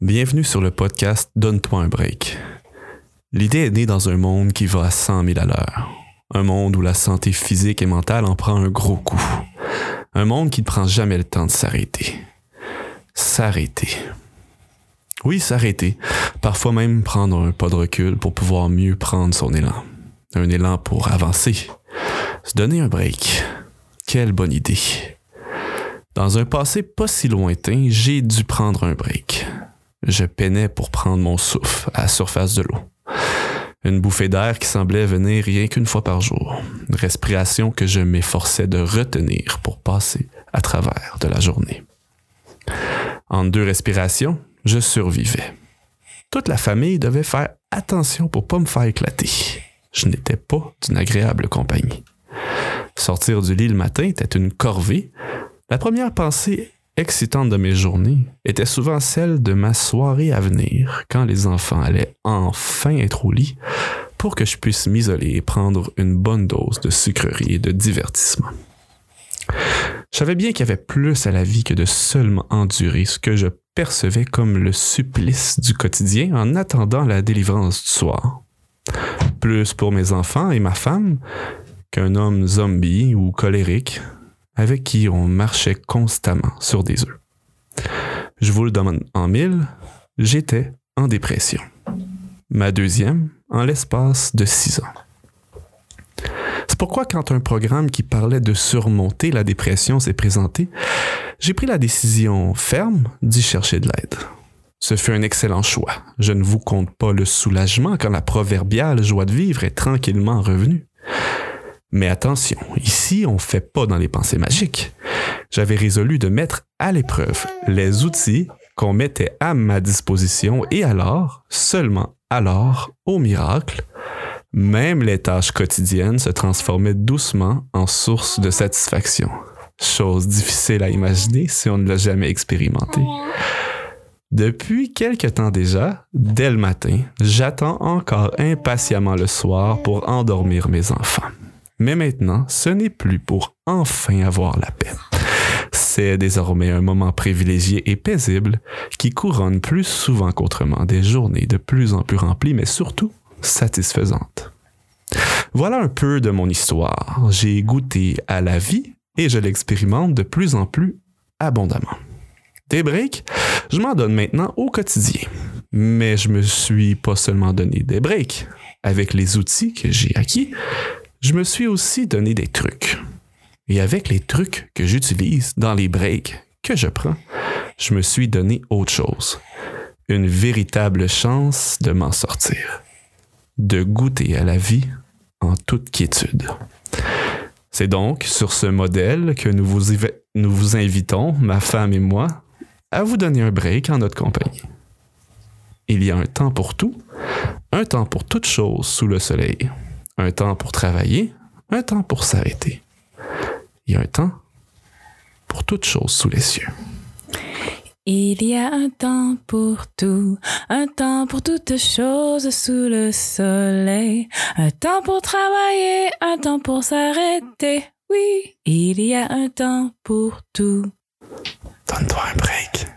Bienvenue sur le podcast Donne-toi un break. L'idée est née dans un monde qui va à 100 000 à l'heure. Un monde où la santé physique et mentale en prend un gros coup. Un monde qui ne prend jamais le temps de s'arrêter. S'arrêter. Oui, s'arrêter. Parfois même prendre un pas de recul pour pouvoir mieux prendre son élan. Un élan pour avancer. Se donner un break. Quelle bonne idée. Dans un passé pas si lointain, j'ai dû prendre un break je peinais pour prendre mon souffle à la surface de l'eau. Une bouffée d'air qui semblait venir rien qu'une fois par jour. Une respiration que je m'efforçais de retenir pour passer à travers de la journée. En deux respirations, je survivais. Toute la famille devait faire attention pour pas me faire éclater. Je n'étais pas d'une agréable compagnie. Sortir du lit le matin était une corvée. La première pensée excitante de mes journées était souvent celle de ma soirée à venir, quand les enfants allaient enfin être au lit, pour que je puisse m'isoler et prendre une bonne dose de sucrerie et de divertissement. Je savais bien qu'il y avait plus à la vie que de seulement endurer ce que je percevais comme le supplice du quotidien en attendant la délivrance du soir. Plus pour mes enfants et ma femme qu'un homme zombie ou colérique avec qui on marchait constamment sur des œufs. Je vous le demande en mille, j'étais en dépression. Ma deuxième en l'espace de six ans. C'est pourquoi quand un programme qui parlait de surmonter la dépression s'est présenté, j'ai pris la décision ferme d'y chercher de l'aide. Ce fut un excellent choix. Je ne vous compte pas le soulagement quand la proverbiale joie de vivre est tranquillement revenue. Mais attention, ici, on ne fait pas dans les pensées magiques. J'avais résolu de mettre à l'épreuve les outils qu'on mettait à ma disposition et alors, seulement alors, au miracle, même les tâches quotidiennes se transformaient doucement en source de satisfaction. Chose difficile à imaginer si on ne l'a jamais expérimenté. Depuis quelque temps déjà, dès le matin, j'attends encore impatiemment le soir pour endormir mes enfants. Mais maintenant, ce n'est plus pour enfin avoir la paix. C'est désormais un moment privilégié et paisible qui couronne plus souvent qu'autrement des journées de plus en plus remplies, mais surtout satisfaisantes. Voilà un peu de mon histoire. J'ai goûté à la vie et je l'expérimente de plus en plus abondamment. Des breaks, je m'en donne maintenant au quotidien. Mais je me suis pas seulement donné des breaks. Avec les outils que j'ai acquis, je me suis aussi donné des trucs. Et avec les trucs que j'utilise dans les breaks que je prends, je me suis donné autre chose. Une véritable chance de m'en sortir. De goûter à la vie en toute quiétude. C'est donc sur ce modèle que nous vous, invitons, ma femme et moi, à vous donner un break en notre compagnie. Il y a un temps pour tout, un temps pour toute chose sous le soleil un temps pour travailler, un temps pour s'arrêter. Il y a un temps pour toute chose sous les cieux. Il y a un temps pour tout, un temps pour toute chose sous le soleil, un temps pour travailler, un temps pour s'arrêter. Oui, il y a un temps pour tout. Donne-toi un break.